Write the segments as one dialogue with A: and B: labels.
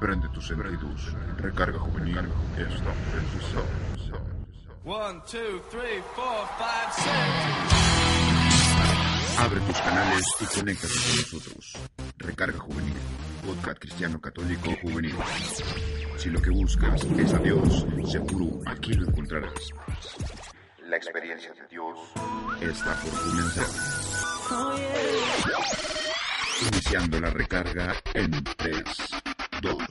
A: Prende tus sentidos. Recarga juvenil. Esto es
B: One, two, three, four, five, six.
A: Abre tus canales y conéctate con nosotros. Recarga juvenil. Podcast cristiano católico juvenil. Si lo que buscas es a Dios, seguro aquí lo encontrarás. La experiencia de Dios está por comenzar. Iniciando la recarga en 3, 2, 1.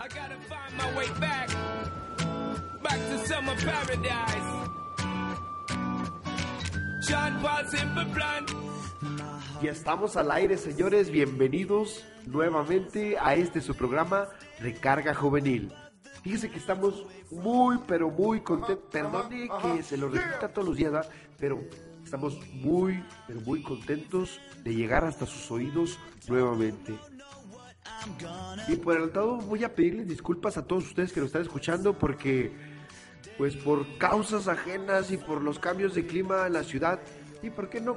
B: I gotta find my way back. Back to summer paradise. John Paul Simple Plan.
C: Ya estamos al aire, señores. Bienvenidos nuevamente a este su programa Recarga Juvenil. Fíjese que estamos muy, pero muy contentos. Perdone que se lo repita todos los días, ¿verdad? pero estamos muy, pero muy contentos de llegar hasta sus oídos nuevamente. Y por adelantado voy a pedirles disculpas a todos ustedes que lo están escuchando porque pues por causas ajenas y por los cambios de clima en la ciudad y por qué no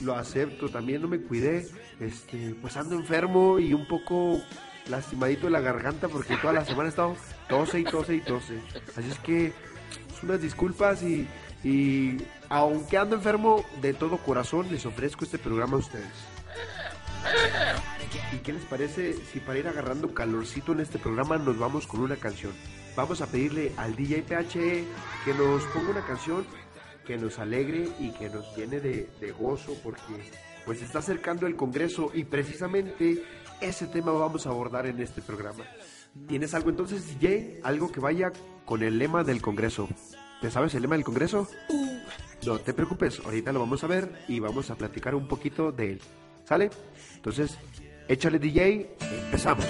C: lo acepto también no me cuidé este pues ando enfermo y un poco lastimadito de la garganta porque toda la semana he estado tose y tose y tose así es que pues, unas disculpas y, y aunque ando enfermo de todo corazón les ofrezco este programa a ustedes ¿Y qué les parece si para ir agarrando calorcito en este programa nos vamos con una canción? Vamos a pedirle al DJ PHE que nos ponga una canción que nos alegre y que nos llene de, gozo porque pues está acercando el Congreso y precisamente ese tema vamos a abordar en este programa. ¿Tienes algo entonces, DJ? Algo que vaya con el lema del Congreso. ¿Te sabes el lema del Congreso? No te preocupes, ahorita lo vamos a ver y vamos a platicar un poquito de él. ¿Sale? Entonces, échale DJ, empezamos.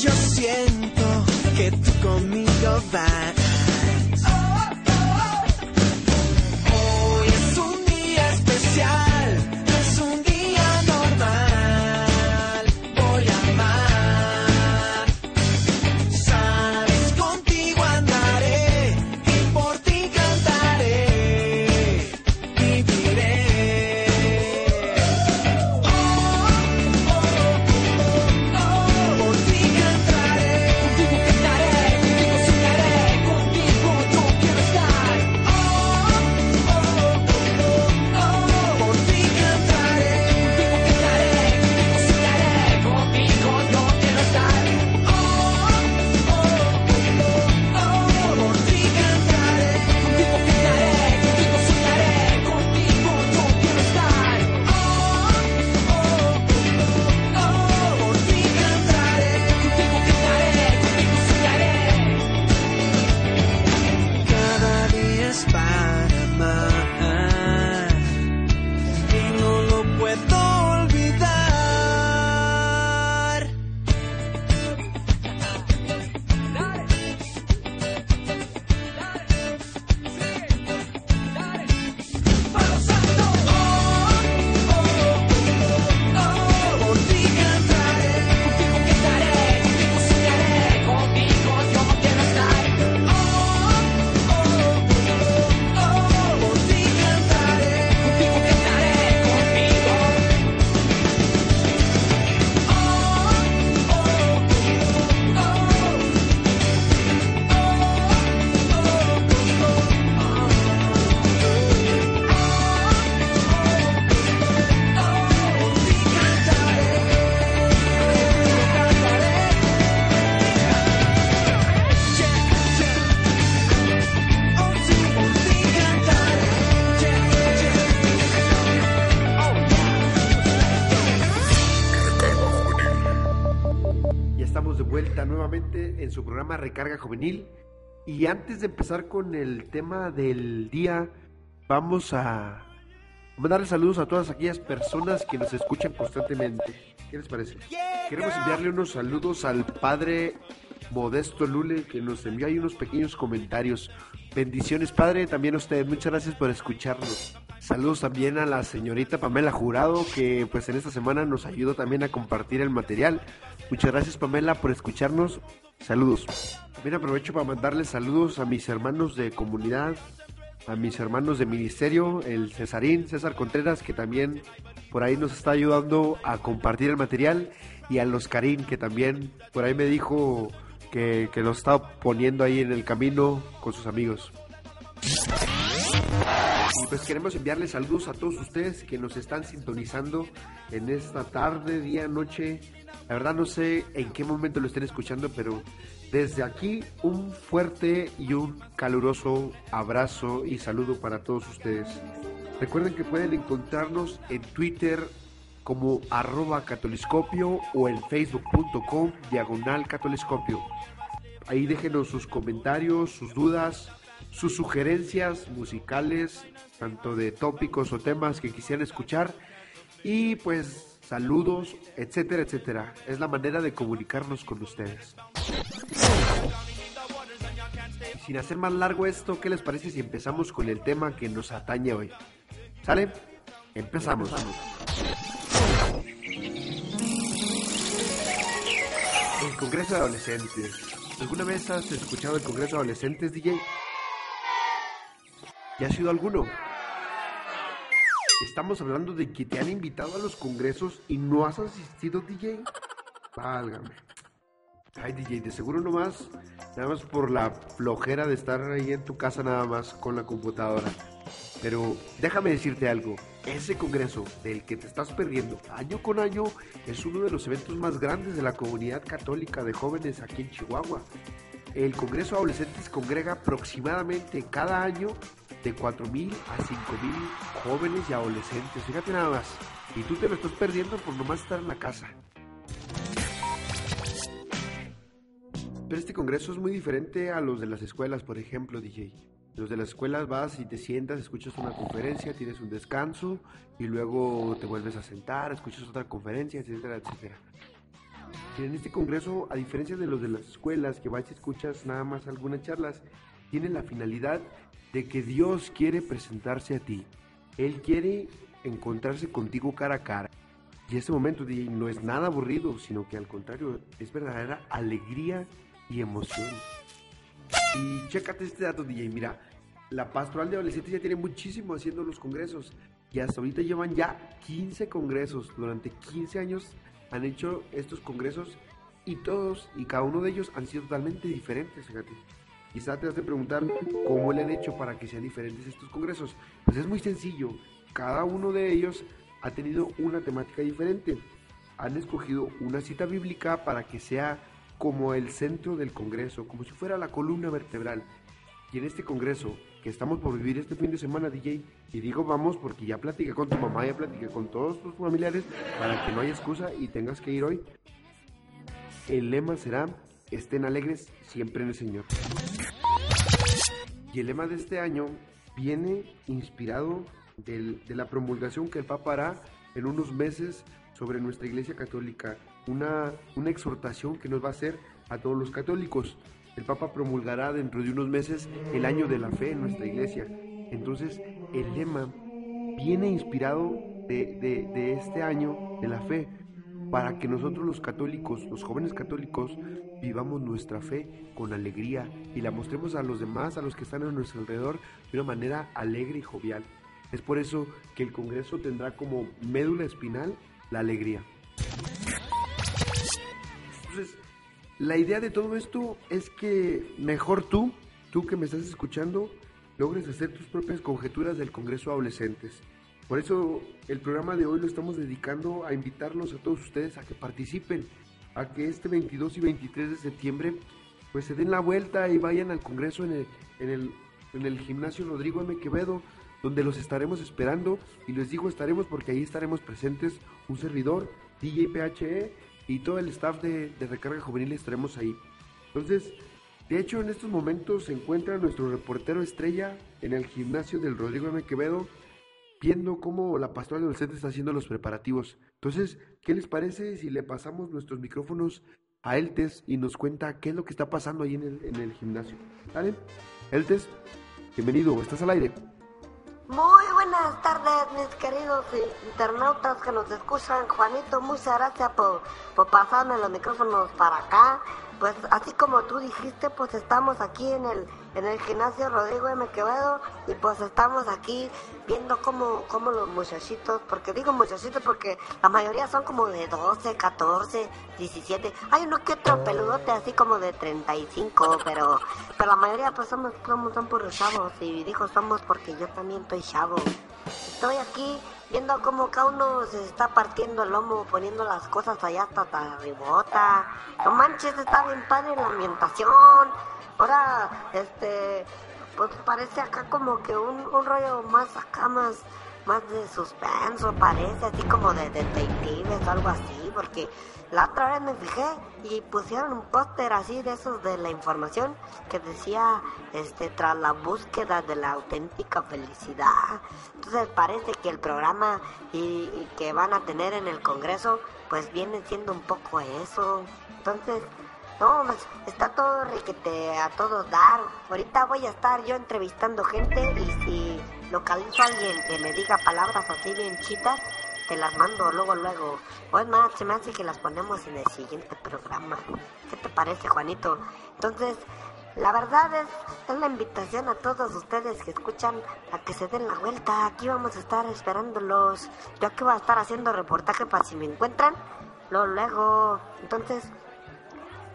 D: Yo siento que tú conmigo vas.
C: Recarga Juvenil. Y antes de empezar con el tema del día, vamos a mandarle saludos a todas aquellas personas que nos escuchan constantemente. ¿Qué les parece? Queremos enviarle unos saludos al padre Modesto Lule, que nos envió ahí unos pequeños comentarios. Bendiciones, padre, también a usted. Muchas gracias por escucharnos. Saludos también a la señorita Pamela Jurado, que pues en esta semana nos ayudó también a compartir el material. Muchas gracias, Pamela, por escucharnos. Saludos. También aprovecho para mandarles saludos a mis hermanos de comunidad, a mis hermanos de ministerio, el Cesarín, César Contreras, que también por ahí nos está ayudando a compartir el material, y a los Karim, que también por ahí me dijo que, que lo está poniendo ahí en el camino con sus amigos. Pues queremos enviarles saludos a todos ustedes que nos están sintonizando en esta tarde, día, noche. La verdad no sé en qué momento lo estén escuchando, pero desde aquí un fuerte y un caluroso abrazo y saludo para todos ustedes. Recuerden que pueden encontrarnos en Twitter como arroba catoliscopio o en facebook.com diagonal catoliscopio. Ahí déjenos sus comentarios, sus dudas, sus sugerencias musicales, tanto de tópicos o temas que quisieran escuchar. Y pues saludos, etcétera, etcétera. Es la manera de comunicarnos con ustedes. Sin hacer más largo esto, ¿qué les parece si empezamos con el tema que nos atañe hoy? ¿Sale? Empezamos. El Congreso de Adolescentes. ¿Alguna vez has escuchado el Congreso de Adolescentes, DJ? ¿Ya ha sido alguno? Estamos hablando de que te han invitado a los congresos y no has asistido, DJ. Válgame. Ay, DJ, de seguro nomás, nada más por la flojera de estar ahí en tu casa nada más con la computadora. Pero déjame decirte algo, ese congreso del que te estás perdiendo año con año es uno de los eventos más grandes de la comunidad católica de jóvenes aquí en Chihuahua. El Congreso Adolescentes congrega aproximadamente cada año de 4.000 a 5.000 jóvenes y adolescentes. Fíjate nada más. Y tú te lo estás perdiendo por nomás estar en la casa. Pero este congreso es muy diferente a los de las escuelas, por ejemplo, DJ. Los de las escuelas vas y te sientas, escuchas una conferencia, tienes un descanso y luego te vuelves a sentar, escuchas otra conferencia, etcétera, etcétera. En este congreso, a diferencia de los de las escuelas, que vas y escuchas nada más algunas charlas, tiene la finalidad de que Dios quiere presentarse a ti. Él quiere encontrarse contigo cara a cara. Y este momento no es nada aburrido, sino que al contrario, es verdadera alegría y emoción. Y chécate este dato, DJ. Mira, la pastoral de adolescentes ya tiene muchísimo haciendo los congresos. Y hasta ahorita llevan ya 15 congresos. Durante 15 años han hecho estos congresos y todos y cada uno de ellos han sido totalmente diferentes, fíjate. Quizá te vas a preguntar cómo le han hecho para que sean diferentes estos congresos. Pues es muy sencillo. Cada uno de ellos ha tenido una temática diferente. Han escogido una cita bíblica para que sea como el centro del Congreso, como si fuera la columna vertebral. Y en este Congreso que estamos por vivir este fin de semana, DJ, y digo vamos porque ya platiqué con tu mamá, ya platiqué con todos tus familiares para que no haya excusa y tengas que ir hoy. El lema será, estén alegres siempre en el Señor. Y el lema de este año viene inspirado de la promulgación que el Papa hará en unos meses sobre nuestra Iglesia Católica, una, exhortación que nos va a hacer a todos los católicos. El Papa promulgará dentro de unos meses el año de la fe en nuestra Iglesia. Entonces, el lema viene inspirado de este año de la fe, para que nosotros los católicos, los jóvenes católicos, vivamos nuestra fe con alegría y la mostremos a los demás, a los que están a nuestro alrededor, de una manera alegre y jovial. Es por eso que el Congreso tendrá como médula espinal la alegría. Entonces, la idea de todo esto es que mejor tú, tú que me estás escuchando, logres hacer tus propias conjeturas del Congreso Adolescentes. Por eso el programa de hoy lo estamos dedicando a invitarlos a todos ustedes a que participen, a que este 22 y 23 de septiembre pues se den la vuelta y vayan al Congreso en el, en el, en el gimnasio Rodrigo M. Quevedo, donde los estaremos esperando y les digo estaremos porque ahí estaremos presentes un servidor, DJ PHE y todo el staff de, de Recarga Juvenil estaremos ahí. Entonces, de hecho, en estos momentos se encuentra nuestro reportero estrella en el gimnasio del Rodrigo M. Quevedo, viendo cómo la pastoral adolescente está haciendo los preparativos. Entonces, ¿qué les parece si le pasamos nuestros micrófonos a Eltes y nos cuenta qué es lo que está pasando ahí en el, en el gimnasio? ¿Sale? Eltes, bienvenido, estás al aire.
E: Muy buenas tardes, mis queridos internautas que nos escuchan. Juanito, muchas gracias por, por pasarme los micrófonos para acá. Pues así como tú dijiste, pues estamos aquí en el, en el gimnasio Rodrigo M. Quevedo y pues estamos aquí viendo cómo, cómo los muchachitos, porque digo muchachitos porque la mayoría son como de 12, 14, 17. Hay uno que otro peludote así como de 35, pero, pero la mayoría pues somos, somos son puros chavos y dijo somos porque yo también estoy chavo. Estoy aquí viendo cómo cada uno se está partiendo el lomo, poniendo las cosas allá hasta arribota. No manches, está bien padre la ambientación. Ahora, este, pues parece acá como que un, un rollo más acá, más, más de suspenso, parece así como de detectives o algo así, porque la otra vez me fijé y pusieron un póster así de esos de la información que decía, este, tras la búsqueda de la auténtica felicidad. Entonces parece que el programa y, y que van a tener en el Congreso, pues viene siendo un poco eso. Entonces, no, pues, está todo riquete a todos dar. Ahorita voy a estar yo entrevistando gente y si localizo a alguien que me diga palabras así bien chitas, te las mando luego, luego. O es más, se me hace que las ponemos en el siguiente programa. ¿Qué te parece, Juanito? Entonces, la verdad es, es la invitación a todos ustedes que escuchan a que se den la vuelta. Aquí vamos a estar esperándolos. Yo aquí voy a estar haciendo reportaje para si me encuentran. Luego, luego. Entonces,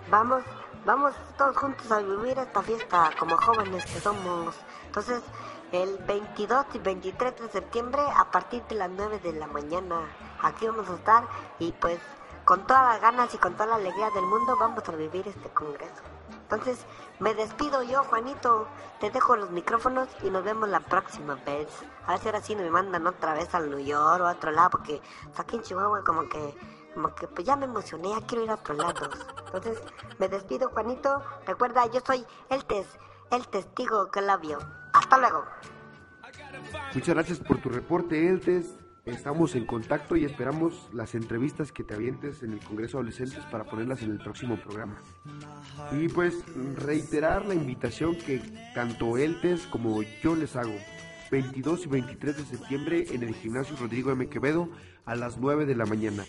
E: vamos, vamos todos juntos a vivir esta fiesta como jóvenes que somos. Entonces, el 22 y 23 de septiembre a partir de las 9 de la mañana. Aquí vamos a estar y pues con todas las ganas y con toda la alegría del mundo vamos a vivir este congreso. Entonces, me despido yo, Juanito. Te dejo los micrófonos y nos vemos la próxima vez. A ver si ahora sí me mandan otra vez al New York o a otro lado, porque aquí en Chihuahua como que, como que pues ya me emocioné, ya quiero ir a otros lados. Entonces, me despido, Juanito. Recuerda, yo soy el tes, el testigo que la vio. Hasta luego.
C: Muchas gracias por tu reporte, Eltes. Estamos en contacto y esperamos las entrevistas que te avientes en el Congreso Adolescentes para ponerlas en el próximo programa. Y pues reiterar la invitación que tanto Eltes como yo les hago. 22 y 23 de septiembre en el gimnasio Rodrigo M. Quevedo a las 9 de la mañana.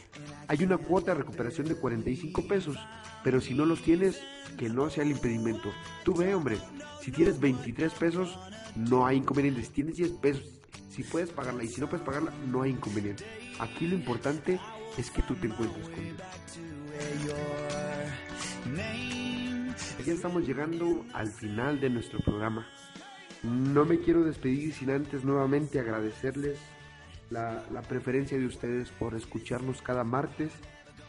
C: Hay una cuota de recuperación de 45 pesos, pero si no los tienes, que no sea el impedimento. Tú ve, hombre, si tienes 23 pesos, no hay inconveniente. Si tienes 10 pesos, si puedes pagarla y si no puedes pagarla, no hay inconveniente. Aquí lo importante es que tú te encuentres con Dios. Ya estamos llegando al final de nuestro programa. No me quiero despedir sin antes nuevamente agradecerles la, preferencia de ustedes por escucharnos cada martes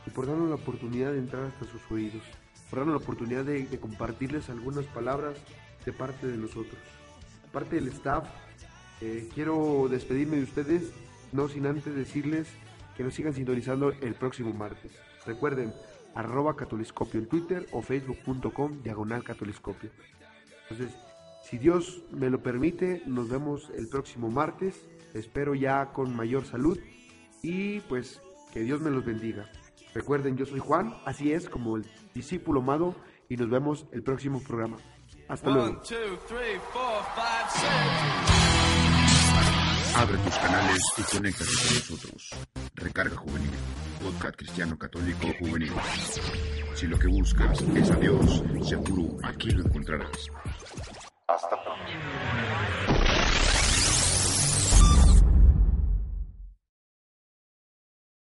C: y por darnos la oportunidad de entrar hasta sus oídos, por darnos la oportunidad de, de compartirles algunas palabras de parte de nosotros. Parte del staff, eh, quiero despedirme de ustedes, no sin antes decirles que nos sigan sintonizando el próximo martes. Recuerden, arroba catoliscopio en Twitter o facebook.com diagonal catoliscopio. Entonces, si Dios me lo permite, nos vemos el próximo martes. Espero ya con mayor salud y pues que Dios me los bendiga. Recuerden, yo soy Juan, así es como el discípulo amado y nos vemos el próximo programa. Hasta luego.
B: One, two, three, four, five, six.
A: Abre tus canales y conéctate con nosotros. Recarga Juvenil, podcast cristiano católico juvenil. Si lo que buscas es a Dios, seguro aquí lo encontrarás.
F: Hasta pronto.